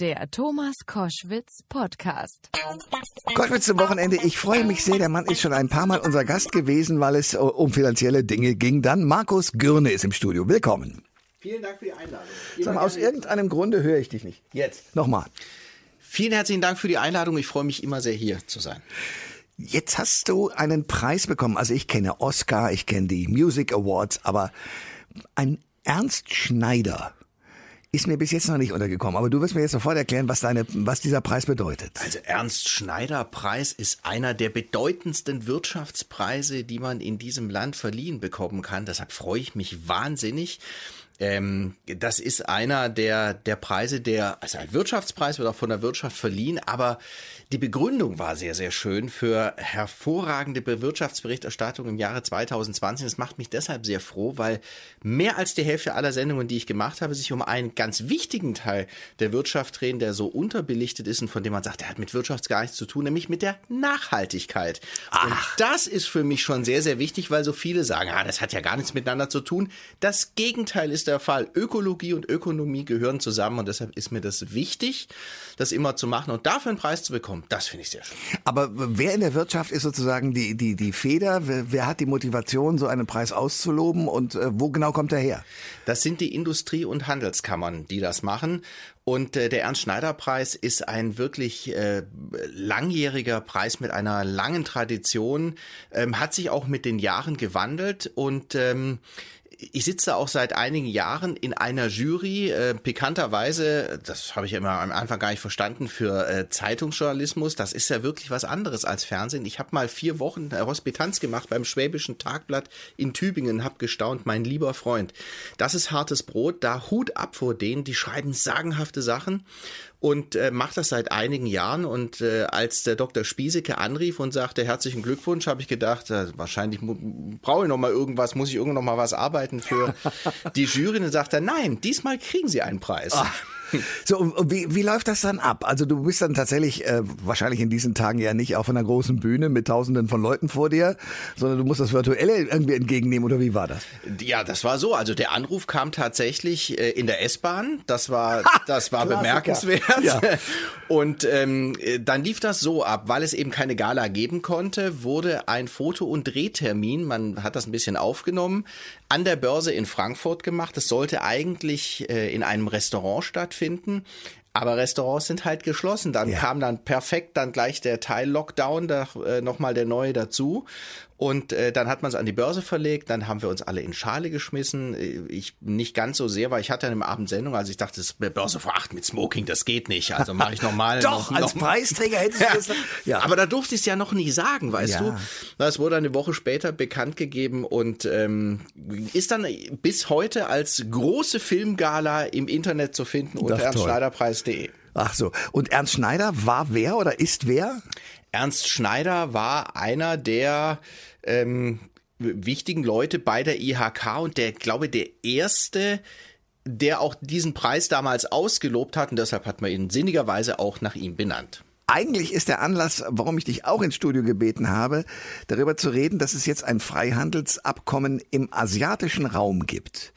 Der Thomas Koschwitz Podcast. Koschwitz zum Wochenende. Ich freue mich sehr. Der Mann ist schon ein paar Mal unser Gast gewesen, weil es um finanzielle Dinge ging. Dann Markus Gürne ist im Studio. Willkommen. Vielen Dank für die Einladung. Sag mal, aus irgendeinem Grunde höre ich dich nicht. Jetzt. Nochmal. Vielen herzlichen Dank für die Einladung. Ich freue mich immer sehr hier zu sein. Jetzt hast du einen Preis bekommen. Also ich kenne Oscar, ich kenne die Music Awards, aber ein Ernst Schneider ist mir bis jetzt noch nicht untergekommen. Aber du wirst mir jetzt sofort erklären, was, deine, was dieser Preis bedeutet. Also Ernst Schneider Preis ist einer der bedeutendsten Wirtschaftspreise, die man in diesem Land verliehen bekommen kann. Deshalb freue ich mich wahnsinnig. Ähm, das ist einer der, der Preise, der, also ein Wirtschaftspreis wird auch von der Wirtschaft verliehen, aber die Begründung war sehr, sehr schön für hervorragende Wirtschaftsberichterstattung im Jahre 2020. Das macht mich deshalb sehr froh, weil mehr als die Hälfte aller Sendungen, die ich gemacht habe, sich um einen ganz wichtigen Teil der Wirtschaft drehen, der so unterbelichtet ist und von dem man sagt, der hat mit Wirtschaft gar nichts zu tun, nämlich mit der Nachhaltigkeit. Ach. Und das ist für mich schon sehr, sehr wichtig, weil so viele sagen, ah, das hat ja gar nichts miteinander zu tun. Das Gegenteil ist der Fall. Ökologie und Ökonomie gehören zusammen und deshalb ist mir das wichtig, das immer zu machen und dafür einen Preis zu bekommen. Das finde ich sehr schön. Aber wer in der Wirtschaft ist sozusagen die, die, die Feder? Wer, wer hat die Motivation, so einen Preis auszuloben und äh, wo genau kommt er her? Das sind die Industrie- und Handelskammern, die das machen. Und äh, der Ernst-Schneider-Preis ist ein wirklich äh, langjähriger Preis mit einer langen Tradition, ähm, hat sich auch mit den Jahren gewandelt und ähm, ich sitze auch seit einigen Jahren in einer Jury, äh, pikanterweise, das habe ich immer am Anfang gar nicht verstanden, für äh, Zeitungsjournalismus. Das ist ja wirklich was anderes als Fernsehen. Ich habe mal vier Wochen äh, Hospitanz gemacht beim Schwäbischen Tagblatt in Tübingen, habe gestaunt, mein lieber Freund. Das ist hartes Brot, da Hut ab vor denen, die schreiben sagenhafte Sachen und äh, macht das seit einigen Jahren. Und äh, als der Dr. Spiesecke anrief und sagte, herzlichen Glückwunsch, habe ich gedacht, äh, wahrscheinlich brauche ich noch mal irgendwas, muss ich irgendwann noch mal was arbeiten für die Jury. Und sagt er, nein, diesmal kriegen Sie einen Preis. Ach. So, und wie, wie läuft das dann ab? Also du bist dann tatsächlich äh, wahrscheinlich in diesen Tagen ja nicht auf einer großen Bühne mit tausenden von Leuten vor dir, sondern du musst das Virtuelle irgendwie entgegennehmen oder wie war das? Ja, das war so. Also der Anruf kam tatsächlich äh, in der S-Bahn. Das war, das war bemerkenswert. Ja. Und ähm, dann lief das so ab, weil es eben keine Gala geben konnte, wurde ein Foto- und Drehtermin, man hat das ein bisschen aufgenommen, an der Börse in Frankfurt gemacht. Es sollte eigentlich äh, in einem Restaurant stattfinden. Aber Restaurants sind halt geschlossen. Dann ja. kam dann perfekt dann gleich der Teil Lockdown, da äh, nochmal der neue dazu. Und äh, dann hat man es an die Börse verlegt, dann haben wir uns alle in Schale geschmissen. Ich nicht ganz so sehr, weil ich hatte eine Abendsendung, also ich dachte, das Börse vor acht mit Smoking, das geht nicht. Also mache ich nochmal. Doch, noch, als noch, Preisträger hättest ja. du das. Ja. Aber da durfte ich es ja noch nie sagen, weißt ja. du. Das wurde eine Woche später bekannt gegeben und ähm, ist dann bis heute als große Filmgala im Internet zu finden unter ernstschneiderpreis.de. Ach so. Und Ernst Schneider war wer oder ist wer? Ernst Schneider war einer der ähm, wichtigen Leute bei der IHK und der, glaube der erste, der auch diesen Preis damals ausgelobt hat und deshalb hat man ihn sinnigerweise auch nach ihm benannt. Eigentlich ist der Anlass, warum ich dich auch ins Studio gebeten habe, darüber zu reden, dass es jetzt ein Freihandelsabkommen im asiatischen Raum gibt.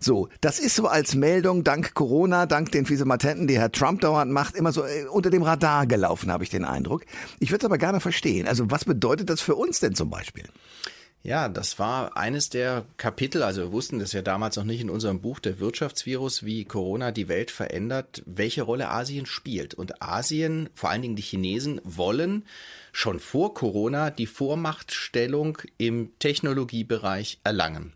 So, das ist so als Meldung dank Corona, dank den Fiesematenten, die Herr Trump dauernd macht, immer so äh, unter dem Radar gelaufen, habe ich den Eindruck. Ich würde es aber gerne verstehen. Also was bedeutet das für uns denn zum Beispiel? Ja, das war eines der Kapitel, also wir wussten das ja damals noch nicht in unserem Buch der Wirtschaftsvirus, wie Corona die Welt verändert, welche Rolle Asien spielt. Und Asien, vor allen Dingen die Chinesen, wollen schon vor Corona die Vormachtstellung im Technologiebereich erlangen.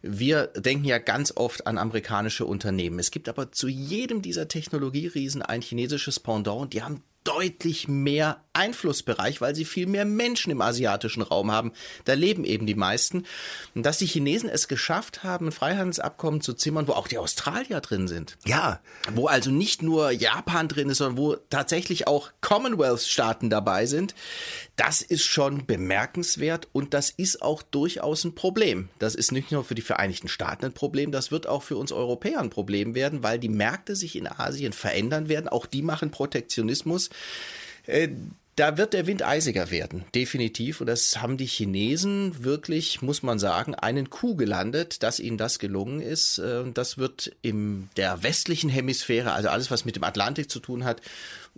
Wir denken ja ganz oft an amerikanische Unternehmen. Es gibt aber zu jedem dieser Technologieriesen ein chinesisches Pendant. Die haben deutlich mehr Einflussbereich, weil sie viel mehr Menschen im asiatischen Raum haben. Da leben eben die meisten. Und dass die Chinesen es geschafft haben, ein Freihandelsabkommen zu zimmern, wo auch die Australier drin sind. Ja. Wo also nicht nur Japan drin ist, sondern wo tatsächlich auch Commonwealth-Staaten dabei sind. Das ist schon bemerkenswert und das ist auch durchaus ein Problem. Das ist nicht nur für die Vereinigten Staaten ein Problem, das wird auch für uns Europäer ein Problem werden, weil die Märkte sich in Asien verändern werden. Auch die machen Protektionismus. É, da wird der Wind eisiger werden, definitiv. Und das haben die Chinesen wirklich, muss man sagen, einen Coup gelandet, dass ihnen das gelungen ist. Äh, und das wird in der westlichen Hemisphäre, also alles, was mit dem Atlantik zu tun hat,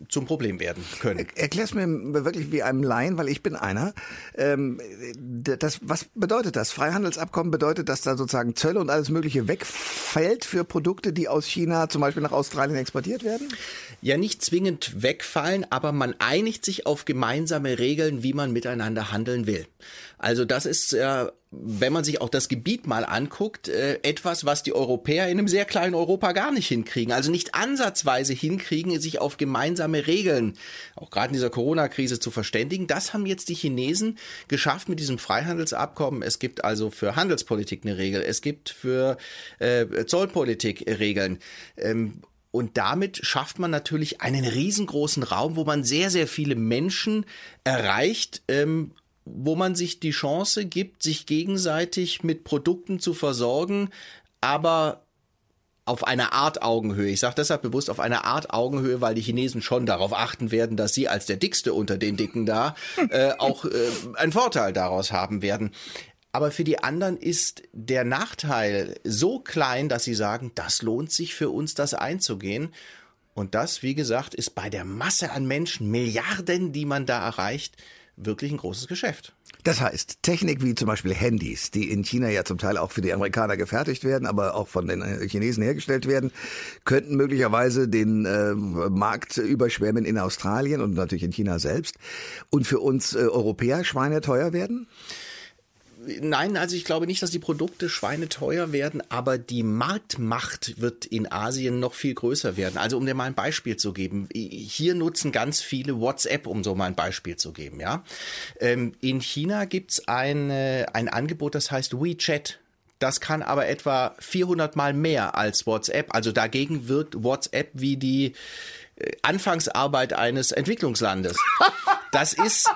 zum Problem werden können. Erklär's mir wirklich wie einem Laien, weil ich bin einer. Ähm, das, was bedeutet das? Freihandelsabkommen bedeutet, dass da sozusagen Zölle und alles Mögliche wegfällt für Produkte, die aus China zum Beispiel nach Australien exportiert werden? Ja, nicht zwingend wegfallen, aber man einigt sich auf gemeinsame Regeln, wie man miteinander handeln will. Also das ist ja, wenn man sich auch das Gebiet mal anguckt, äh, etwas, was die Europäer in einem sehr kleinen Europa gar nicht hinkriegen. Also nicht ansatzweise hinkriegen, sich auf gemeinsame Regeln, auch gerade in dieser Corona-Krise zu verständigen. Das haben jetzt die Chinesen geschafft mit diesem Freihandelsabkommen. Es gibt also für Handelspolitik eine Regel, es gibt für äh, Zollpolitik Regeln. Ähm, und damit schafft man natürlich einen riesengroßen Raum, wo man sehr, sehr viele Menschen erreicht, ähm, wo man sich die Chance gibt, sich gegenseitig mit Produkten zu versorgen, aber auf eine Art Augenhöhe. Ich sage deshalb bewusst auf eine Art Augenhöhe, weil die Chinesen schon darauf achten werden, dass sie als der Dickste unter den Dicken da äh, auch äh, einen Vorteil daraus haben werden. Aber für die anderen ist der Nachteil so klein, dass sie sagen, das lohnt sich für uns, das einzugehen. Und das, wie gesagt, ist bei der Masse an Menschen, Milliarden, die man da erreicht, wirklich ein großes Geschäft. Das heißt, Technik wie zum Beispiel Handys, die in China ja zum Teil auch für die Amerikaner gefertigt werden, aber auch von den äh, Chinesen hergestellt werden, könnten möglicherweise den äh, Markt überschwemmen in Australien und natürlich in China selbst und für uns äh, Europäer schweineteuer werden? Nein, also ich glaube nicht, dass die Produkte schweineteuer werden, aber die Marktmacht wird in Asien noch viel größer werden. Also um dir mal ein Beispiel zu geben, hier nutzen ganz viele WhatsApp, um so mal ein Beispiel zu geben. Ja, ähm, in China gibt's ein ein Angebot, das heißt WeChat. Das kann aber etwa 400 Mal mehr als WhatsApp. Also dagegen wirkt WhatsApp wie die äh, Anfangsarbeit eines Entwicklungslandes. Das ist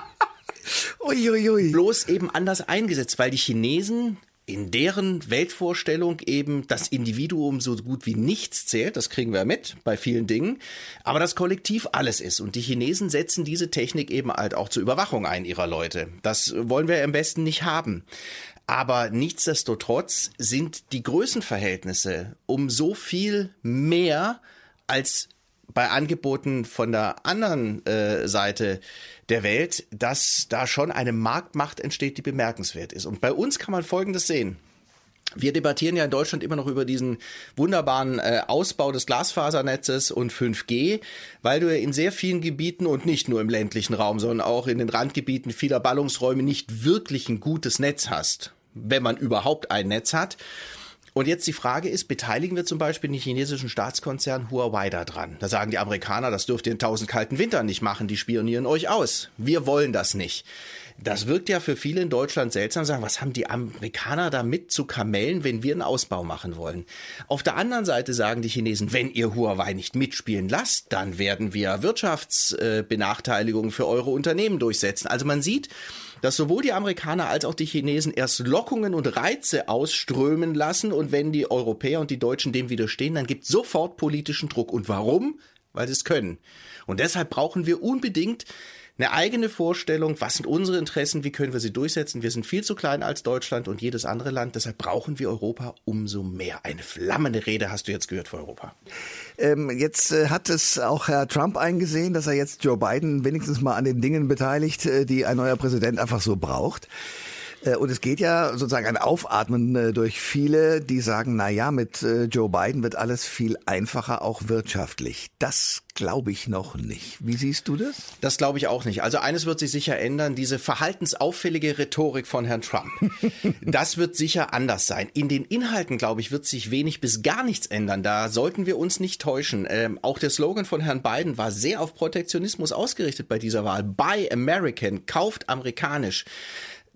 Uiuiui. bloß eben anders eingesetzt, weil die Chinesen in deren Weltvorstellung eben das Individuum so gut wie nichts zählt, das kriegen wir mit bei vielen Dingen, aber das Kollektiv alles ist. Und die Chinesen setzen diese Technik eben halt auch zur Überwachung ein ihrer Leute. Das wollen wir am besten nicht haben. Aber nichtsdestotrotz sind die Größenverhältnisse um so viel mehr als bei Angeboten von der anderen äh, Seite der Welt, dass da schon eine Marktmacht entsteht, die bemerkenswert ist. Und bei uns kann man Folgendes sehen. Wir debattieren ja in Deutschland immer noch über diesen wunderbaren äh, Ausbau des Glasfasernetzes und 5G, weil du ja in sehr vielen Gebieten und nicht nur im ländlichen Raum, sondern auch in den Randgebieten vieler Ballungsräume nicht wirklich ein gutes Netz hast, wenn man überhaupt ein Netz hat. Und jetzt die Frage ist, beteiligen wir zum Beispiel den chinesischen Staatskonzern Huawei da dran? Da sagen die Amerikaner, das dürft ihr in tausend kalten Wintern nicht machen, die spionieren euch aus. Wir wollen das nicht. Das wirkt ja für viele in Deutschland seltsam, sagen, was haben die Amerikaner damit zu kamellen, wenn wir einen Ausbau machen wollen? Auf der anderen Seite sagen die Chinesen, wenn ihr Huawei nicht mitspielen lasst, dann werden wir Wirtschaftsbenachteiligungen für eure Unternehmen durchsetzen. Also man sieht, dass sowohl die Amerikaner als auch die Chinesen erst Lockungen und Reize ausströmen lassen und wenn die Europäer und die Deutschen dem widerstehen, dann gibt sofort politischen Druck. Und warum? Weil sie es können. Und deshalb brauchen wir unbedingt eine eigene Vorstellung, was sind unsere Interessen, wie können wir sie durchsetzen. Wir sind viel zu klein als Deutschland und jedes andere Land, deshalb brauchen wir Europa umso mehr. Eine flammende Rede hast du jetzt gehört für Europa. Ähm, jetzt äh, hat es auch Herr Trump eingesehen, dass er jetzt Joe Biden wenigstens mal an den Dingen beteiligt, äh, die ein neuer Präsident einfach so braucht. Äh, und es geht ja sozusagen ein Aufatmen äh, durch viele, die sagen, na ja, mit äh, Joe Biden wird alles viel einfacher, auch wirtschaftlich. Das glaube ich noch nicht. Wie siehst du das? Das glaube ich auch nicht. Also eines wird sich sicher ändern, diese verhaltensauffällige Rhetorik von Herrn Trump. das wird sicher anders sein. In den Inhalten, glaube ich, wird sich wenig bis gar nichts ändern. Da sollten wir uns nicht täuschen. Ähm, auch der Slogan von Herrn Biden war sehr auf Protektionismus ausgerichtet bei dieser Wahl. Buy American, kauft amerikanisch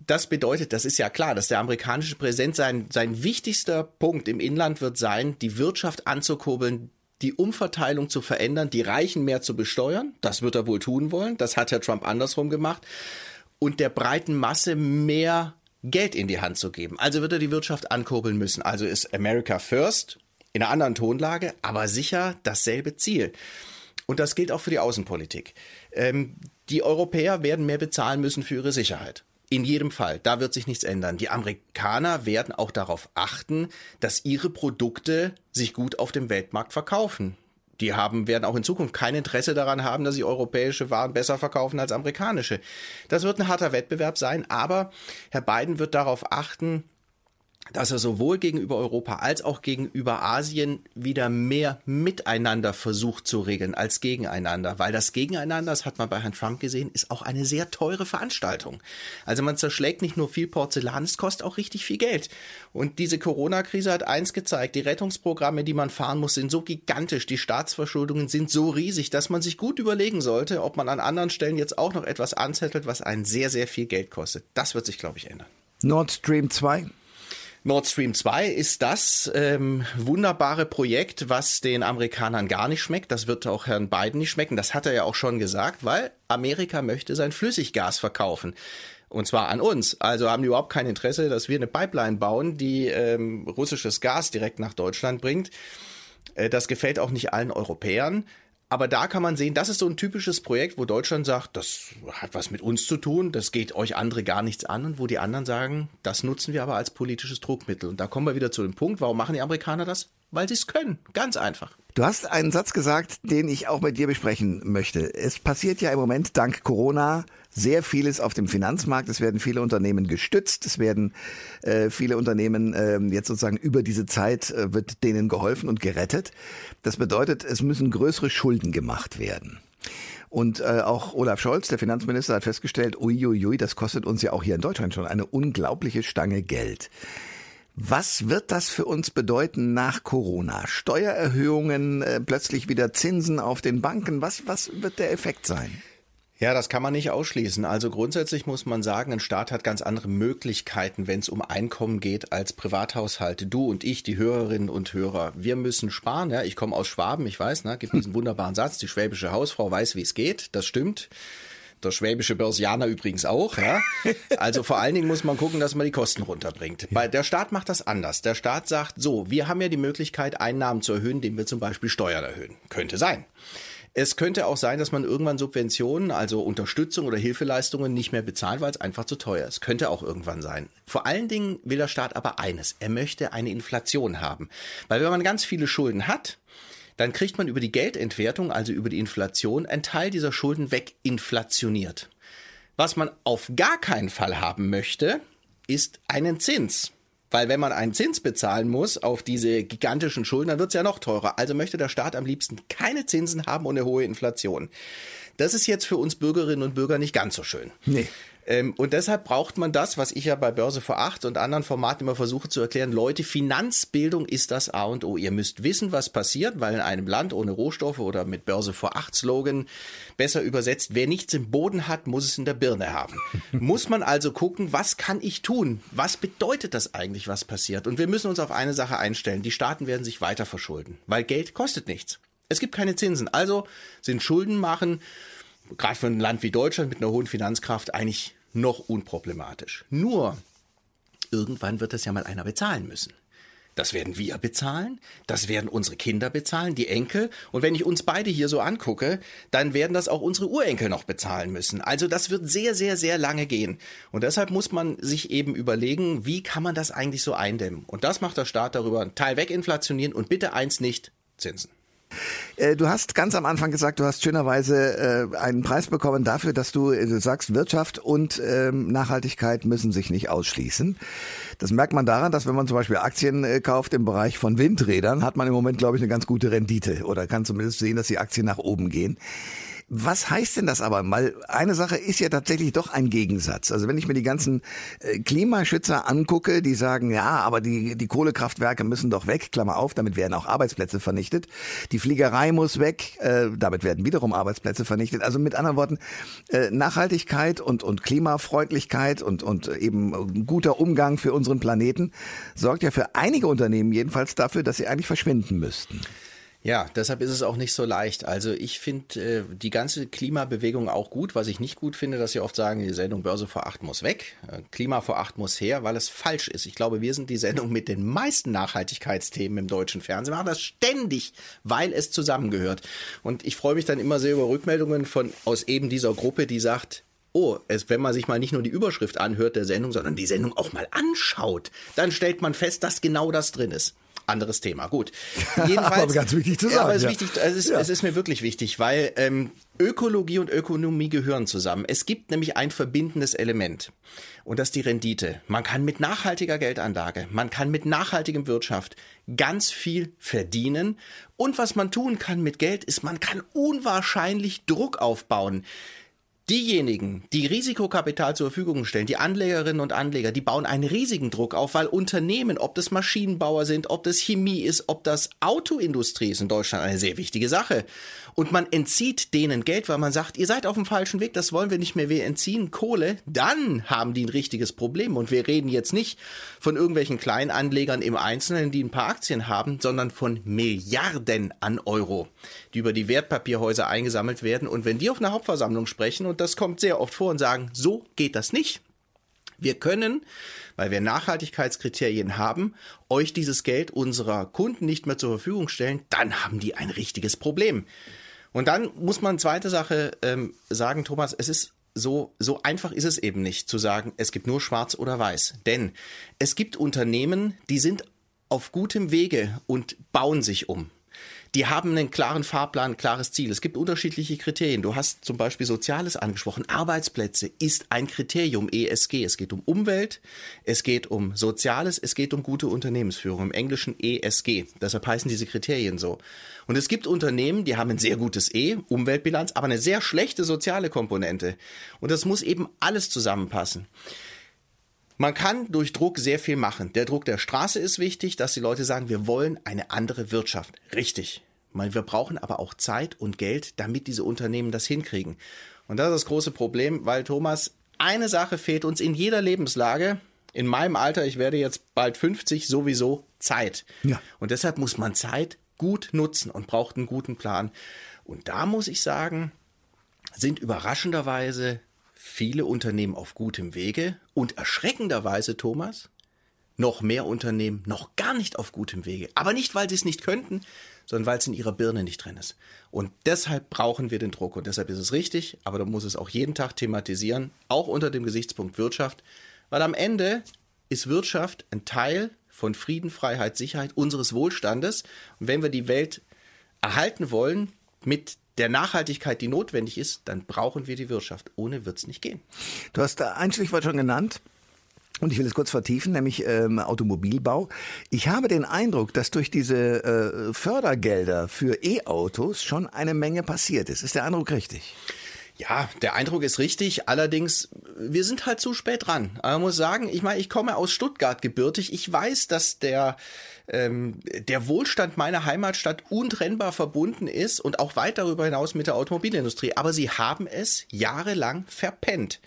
das bedeutet, das ist ja klar, dass der amerikanische Präsident sein, sein wichtigster Punkt im Inland wird sein, die Wirtschaft anzukurbeln, die Umverteilung zu verändern, die Reichen mehr zu besteuern. Das wird er wohl tun wollen. Das hat Herr Trump andersrum gemacht. Und der breiten Masse mehr Geld in die Hand zu geben. Also wird er die Wirtschaft ankurbeln müssen. Also ist America First in einer anderen Tonlage, aber sicher dasselbe Ziel. und das gilt auch für die Außenpolitik. Ähm, die Europäer werden mehr bezahlen müssen für ihre Sicherheit. In jedem Fall, da wird sich nichts ändern. Die Amerikaner werden auch darauf achten, dass ihre Produkte sich gut auf dem Weltmarkt verkaufen. Die haben, werden auch in Zukunft kein Interesse daran haben, dass sie europäische Waren besser verkaufen als amerikanische. Das wird ein harter Wettbewerb sein, aber Herr Biden wird darauf achten, dass er sowohl gegenüber Europa als auch gegenüber Asien wieder mehr miteinander versucht zu regeln als gegeneinander. Weil das Gegeneinander, das hat man bei Herrn Trump gesehen, ist auch eine sehr teure Veranstaltung. Also man zerschlägt nicht nur viel Porzellan, es kostet auch richtig viel Geld. Und diese Corona-Krise hat eins gezeigt, die Rettungsprogramme, die man fahren muss, sind so gigantisch, die Staatsverschuldungen sind so riesig, dass man sich gut überlegen sollte, ob man an anderen Stellen jetzt auch noch etwas anzettelt, was einen sehr, sehr viel Geld kostet. Das wird sich, glaube ich, ändern. Nord Stream 2 Nord Stream 2 ist das ähm, wunderbare Projekt, was den Amerikanern gar nicht schmeckt. Das wird auch Herrn Biden nicht schmecken. Das hat er ja auch schon gesagt, weil Amerika möchte sein Flüssiggas verkaufen. Und zwar an uns. Also haben die überhaupt kein Interesse, dass wir eine Pipeline bauen, die ähm, russisches Gas direkt nach Deutschland bringt. Äh, das gefällt auch nicht allen Europäern. Aber da kann man sehen, das ist so ein typisches Projekt, wo Deutschland sagt, das hat was mit uns zu tun, das geht euch andere gar nichts an und wo die anderen sagen, das nutzen wir aber als politisches Druckmittel. Und da kommen wir wieder zu dem Punkt, warum machen die Amerikaner das? Weil sie es können. Ganz einfach. Du hast einen Satz gesagt, den ich auch mit dir besprechen möchte. Es passiert ja im Moment dank Corona sehr vieles auf dem Finanzmarkt. Es werden viele Unternehmen gestützt. Es werden äh, viele Unternehmen äh, jetzt sozusagen über diese Zeit äh, wird denen geholfen und gerettet. Das bedeutet, es müssen größere Schulden gemacht werden. Und äh, auch Olaf Scholz, der Finanzminister, hat festgestellt, uiuiui, das kostet uns ja auch hier in Deutschland schon eine unglaubliche Stange Geld. Was wird das für uns bedeuten nach Corona? Steuererhöhungen, äh, plötzlich wieder Zinsen auf den Banken. Was, was wird der Effekt sein? Ja, das kann man nicht ausschließen. Also grundsätzlich muss man sagen, ein Staat hat ganz andere Möglichkeiten, wenn es um Einkommen geht, als Privathaushalte. Du und ich, die Hörerinnen und Hörer, wir müssen sparen. Ja, ich komme aus Schwaben, ich weiß, ne, gibt diesen wunderbaren Satz, die schwäbische Hausfrau weiß, wie es geht. Das stimmt. Der schwäbische Börsianer übrigens auch. Ja? Also vor allen Dingen muss man gucken, dass man die Kosten runterbringt. Bei der Staat macht das anders. Der Staat sagt, so, wir haben ja die Möglichkeit, Einnahmen zu erhöhen, indem wir zum Beispiel Steuern erhöhen. Könnte sein. Es könnte auch sein, dass man irgendwann Subventionen, also Unterstützung oder Hilfeleistungen nicht mehr bezahlt, weil es einfach zu teuer ist. Könnte auch irgendwann sein. Vor allen Dingen will der Staat aber eines. Er möchte eine Inflation haben. Weil wenn man ganz viele Schulden hat, dann kriegt man über die Geldentwertung, also über die Inflation, einen Teil dieser Schulden weginflationiert. Was man auf gar keinen Fall haben möchte, ist einen Zins. Weil wenn man einen Zins bezahlen muss auf diese gigantischen Schulden, dann wird es ja noch teurer. Also möchte der Staat am liebsten keine Zinsen haben und eine hohe Inflation. Das ist jetzt für uns Bürgerinnen und Bürger nicht ganz so schön. Nee. Ähm, und deshalb braucht man das, was ich ja bei Börse vor acht und anderen Formaten immer versuche zu erklären. Leute, Finanzbildung ist das A und O. Ihr müsst wissen, was passiert, weil in einem Land ohne Rohstoffe oder mit Börse vor acht Slogan besser übersetzt, wer nichts im Boden hat, muss es in der Birne haben. muss man also gucken, was kann ich tun? Was bedeutet das eigentlich, was passiert? Und wir müssen uns auf eine Sache einstellen. Die Staaten werden sich weiter verschulden, weil Geld kostet nichts. Es gibt keine Zinsen. Also sind Schulden machen gerade für ein Land wie Deutschland mit einer hohen Finanzkraft eigentlich noch unproblematisch. Nur, irgendwann wird das ja mal einer bezahlen müssen. Das werden wir bezahlen, das werden unsere Kinder bezahlen, die Enkel. Und wenn ich uns beide hier so angucke, dann werden das auch unsere Urenkel noch bezahlen müssen. Also das wird sehr, sehr, sehr lange gehen. Und deshalb muss man sich eben überlegen, wie kann man das eigentlich so eindämmen? Und das macht der Staat darüber, Teil weginflationieren und bitte eins nicht, Zinsen. Äh, du hast ganz am Anfang gesagt, du hast schönerweise äh, einen Preis bekommen dafür, dass du, äh, sagst, Wirtschaft und ähm, Nachhaltigkeit müssen sich nicht ausschließen. Das merkt man daran, dass wenn man zum Beispiel Aktien kauft im Bereich von Windrädern, hat man im Moment, glaube ich, eine ganz gute Rendite oder kann zumindest sehen, dass die Aktien nach oben gehen. Was heißt denn das aber? Weil eine Sache ist ja tatsächlich doch ein Gegensatz. Also wenn ich mir die ganzen äh, Klimaschützer angucke, die sagen, ja, aber die, die Kohlekraftwerke müssen doch weg, Klammer auf, damit werden auch Arbeitsplätze vernichtet. Die Fliegerei muss weg, äh, damit werden wiederum Arbeitsplätze vernichtet. Also mit anderen Worten, äh, Nachhaltigkeit und, und Klimafreundlichkeit und, und eben guter Umgang für unseren Planeten sorgt ja für einige Unternehmen jedenfalls dafür, dass sie eigentlich verschwinden müssten. Ja, deshalb ist es auch nicht so leicht. Also ich finde äh, die ganze Klimabewegung auch gut. Was ich nicht gut finde, dass sie oft sagen, die Sendung Börse vor acht muss weg, äh, Klima vor acht muss her, weil es falsch ist. Ich glaube, wir sind die Sendung mit den meisten Nachhaltigkeitsthemen im deutschen Fernsehen. Wir machen das ständig, weil es zusammengehört. Und ich freue mich dann immer sehr über Rückmeldungen von aus eben dieser Gruppe, die sagt, oh, es, wenn man sich mal nicht nur die Überschrift anhört der Sendung, sondern die Sendung auch mal anschaut, dann stellt man fest, dass genau das drin ist anderes Thema. Gut. Jedenfalls, aber ganz wichtig zu sagen. Ja, aber es, ja. wichtig, es, ist, ja. es ist mir wirklich wichtig, weil ähm, Ökologie und Ökonomie gehören zusammen. Es gibt nämlich ein verbindendes Element. Und das ist die Rendite. Man kann mit nachhaltiger Geldanlage, man kann mit nachhaltigem Wirtschaft ganz viel verdienen. Und was man tun kann mit Geld ist, man kann unwahrscheinlich Druck aufbauen. Diejenigen, die Risikokapital zur Verfügung stellen, die Anlegerinnen und Anleger, die bauen einen riesigen Druck auf, weil Unternehmen, ob das Maschinenbauer sind, ob das Chemie ist, ob das Autoindustrie ist in Deutschland eine sehr wichtige Sache. Und man entzieht denen Geld, weil man sagt, ihr seid auf dem falschen Weg, das wollen wir nicht mehr, wir entziehen Kohle, dann haben die ein richtiges Problem. Und wir reden jetzt nicht von irgendwelchen Kleinanlegern im Einzelnen, die ein paar Aktien haben, sondern von Milliarden an Euro, die über die Wertpapierhäuser eingesammelt werden. Und wenn die auf einer Hauptversammlung sprechen, und das kommt sehr oft vor und sagen, so geht das nicht. Wir können, weil wir Nachhaltigkeitskriterien haben, euch dieses Geld unserer Kunden nicht mehr zur Verfügung stellen, dann haben die ein richtiges Problem. Und dann muss man zweite Sache ähm, sagen, Thomas, es ist so, so einfach ist es eben nicht zu sagen, es gibt nur schwarz oder weiß. Denn es gibt Unternehmen, die sind auf gutem Wege und bauen sich um die haben einen klaren Fahrplan, ein klares Ziel. Es gibt unterschiedliche Kriterien. Du hast zum Beispiel Soziales angesprochen. Arbeitsplätze ist ein Kriterium ESG. Es geht um Umwelt, es geht um Soziales, es geht um gute Unternehmensführung. Im Englischen ESG. Deshalb heißen diese Kriterien so. Und es gibt Unternehmen, die haben ein sehr gutes E, Umweltbilanz, aber eine sehr schlechte soziale Komponente. Und das muss eben alles zusammenpassen. Man kann durch Druck sehr viel machen. Der Druck der Straße ist wichtig, dass die Leute sagen, wir wollen eine andere Wirtschaft. Richtig. Wir brauchen aber auch Zeit und Geld, damit diese Unternehmen das hinkriegen. Und das ist das große Problem, weil Thomas, eine Sache fehlt uns in jeder Lebenslage. In meinem Alter, ich werde jetzt bald 50, sowieso Zeit. Ja. Und deshalb muss man Zeit gut nutzen und braucht einen guten Plan. Und da muss ich sagen, sind überraschenderweise viele Unternehmen auf gutem Wege und erschreckenderweise, Thomas, noch mehr Unternehmen noch gar nicht auf gutem Wege. Aber nicht, weil sie es nicht könnten, sondern weil es in ihrer Birne nicht drin ist. Und deshalb brauchen wir den Druck und deshalb ist es richtig, aber da muss es auch jeden Tag thematisieren, auch unter dem Gesichtspunkt Wirtschaft, weil am Ende ist Wirtschaft ein Teil von Frieden, Freiheit, Sicherheit unseres Wohlstandes. Und wenn wir die Welt erhalten wollen mit der Nachhaltigkeit, die notwendig ist, dann brauchen wir die Wirtschaft. Ohne wird es nicht gehen. Du hast ein Stichwort schon genannt. Und ich will es kurz vertiefen, nämlich ähm, Automobilbau. Ich habe den Eindruck, dass durch diese äh, Fördergelder für E-Autos schon eine Menge passiert ist. Ist der Eindruck richtig? Ja, der Eindruck ist richtig. Allerdings, wir sind halt zu spät dran. Man muss sagen, ich meine, ich komme aus Stuttgart gebürtig. Ich weiß, dass der ähm, der Wohlstand meiner Heimatstadt untrennbar verbunden ist und auch weit darüber hinaus mit der Automobilindustrie. Aber sie haben es jahrelang verpennt.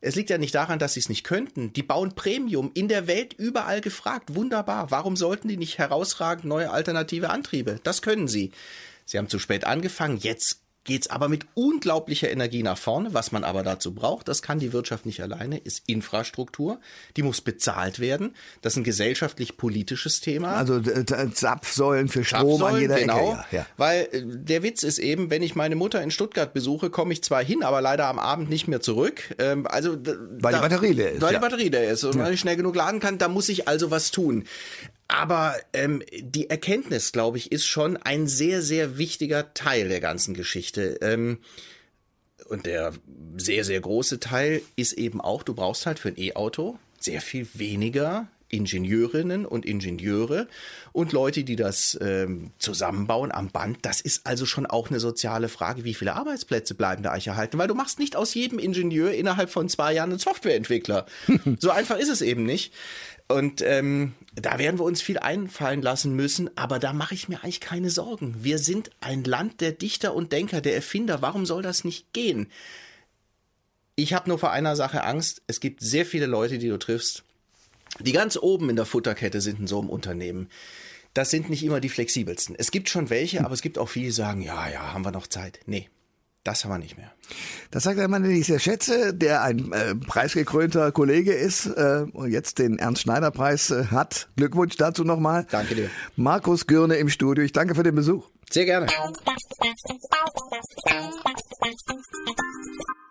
Es liegt ja nicht daran, dass sie es nicht könnten. Die bauen Premium in der Welt überall gefragt. Wunderbar. Warum sollten die nicht herausragend neue alternative Antriebe? Das können sie. Sie haben zu spät angefangen. Jetzt geht's aber mit unglaublicher Energie nach vorne. Was man aber dazu braucht, das kann die Wirtschaft nicht alleine, ist Infrastruktur. Die muss bezahlt werden. Das ist ein gesellschaftlich-politisches Thema. Also äh, Zapfsäulen für Strom Zapfsäulen, an jeder genau, Ecke. Ja, ja. Weil äh, der Witz ist eben, wenn ich meine Mutter in Stuttgart besuche, komme ich zwar hin, aber leider am Abend nicht mehr zurück. Ähm, also weil da, die Batterie leer ist. Weil ja. die Batterie leer ist und man nicht schnell genug laden kann, da muss ich also was tun. Aber ähm, die Erkenntnis, glaube ich, ist schon ein sehr, sehr wichtiger Teil der ganzen Geschichte. Ähm, und der sehr, sehr große Teil ist eben auch, du brauchst halt für ein E-Auto sehr viel weniger Ingenieurinnen und Ingenieure und Leute, die das ähm, zusammenbauen am Band. Das ist also schon auch eine soziale Frage, wie viele Arbeitsplätze bleiben da eigentlich erhalten, weil du machst nicht aus jedem Ingenieur innerhalb von zwei Jahren einen Softwareentwickler. so einfach ist es eben nicht. Und ähm, da werden wir uns viel einfallen lassen müssen, aber da mache ich mir eigentlich keine Sorgen. Wir sind ein Land der Dichter und Denker, der Erfinder. Warum soll das nicht gehen? Ich habe nur vor einer Sache Angst. Es gibt sehr viele Leute, die du triffst, die ganz oben in der Futterkette sind in so einem Unternehmen. das sind nicht immer die flexibelsten. Es gibt schon welche, aber es gibt auch viele, die sagen, ja, ja, haben wir noch Zeit. Nee, das haben wir nicht mehr. Das sagt ein Mann, den ich sehr schätze, der ein äh, preisgekrönter Kollege ist äh, und jetzt den Ernst-Schneider-Preis äh, hat. Glückwunsch dazu nochmal. Danke dir. Markus Gürne im Studio. Ich danke für den Besuch. Sehr gerne.